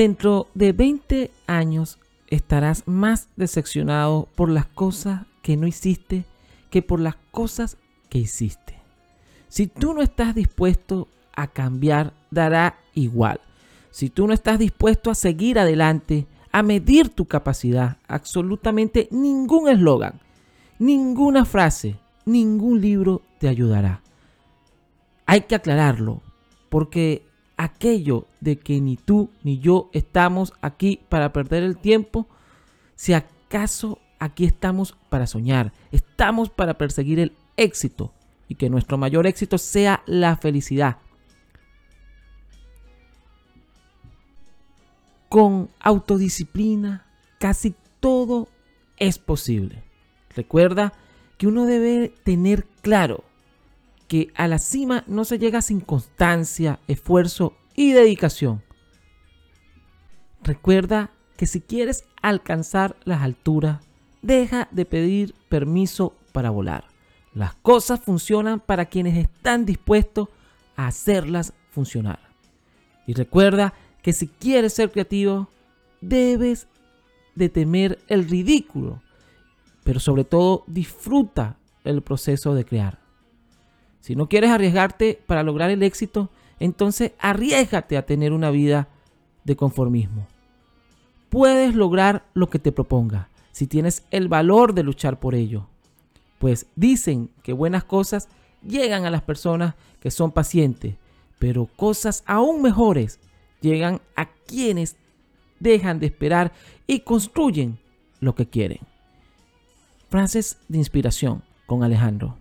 Dentro de 20 años estarás más decepcionado por las cosas que no hiciste que por las cosas que hiciste. Si tú no estás dispuesto a cambiar, dará igual. Si tú no estás dispuesto a seguir adelante, a medir tu capacidad, absolutamente ningún eslogan, ninguna frase, ningún libro te ayudará. Hay que aclararlo, porque aquello de que ni tú ni yo estamos aquí para perder el tiempo, si acaso aquí estamos para soñar, estamos para perseguir el éxito y que nuestro mayor éxito sea la felicidad. Con autodisciplina casi todo es posible. Recuerda que uno debe tener claro que a la cima no se llega sin constancia, esfuerzo y dedicación. Recuerda que si quieres alcanzar las alturas, deja de pedir permiso para volar. Las cosas funcionan para quienes están dispuestos a hacerlas funcionar. Y recuerda que si quieres ser creativo, debes de temer el ridículo, pero sobre todo disfruta el proceso de crear. Si no quieres arriesgarte para lograr el éxito, entonces arriesgate a tener una vida de conformismo. Puedes lograr lo que te proponga si tienes el valor de luchar por ello. Pues dicen que buenas cosas llegan a las personas que son pacientes, pero cosas aún mejores llegan a quienes dejan de esperar y construyen lo que quieren. Frases de inspiración con Alejandro.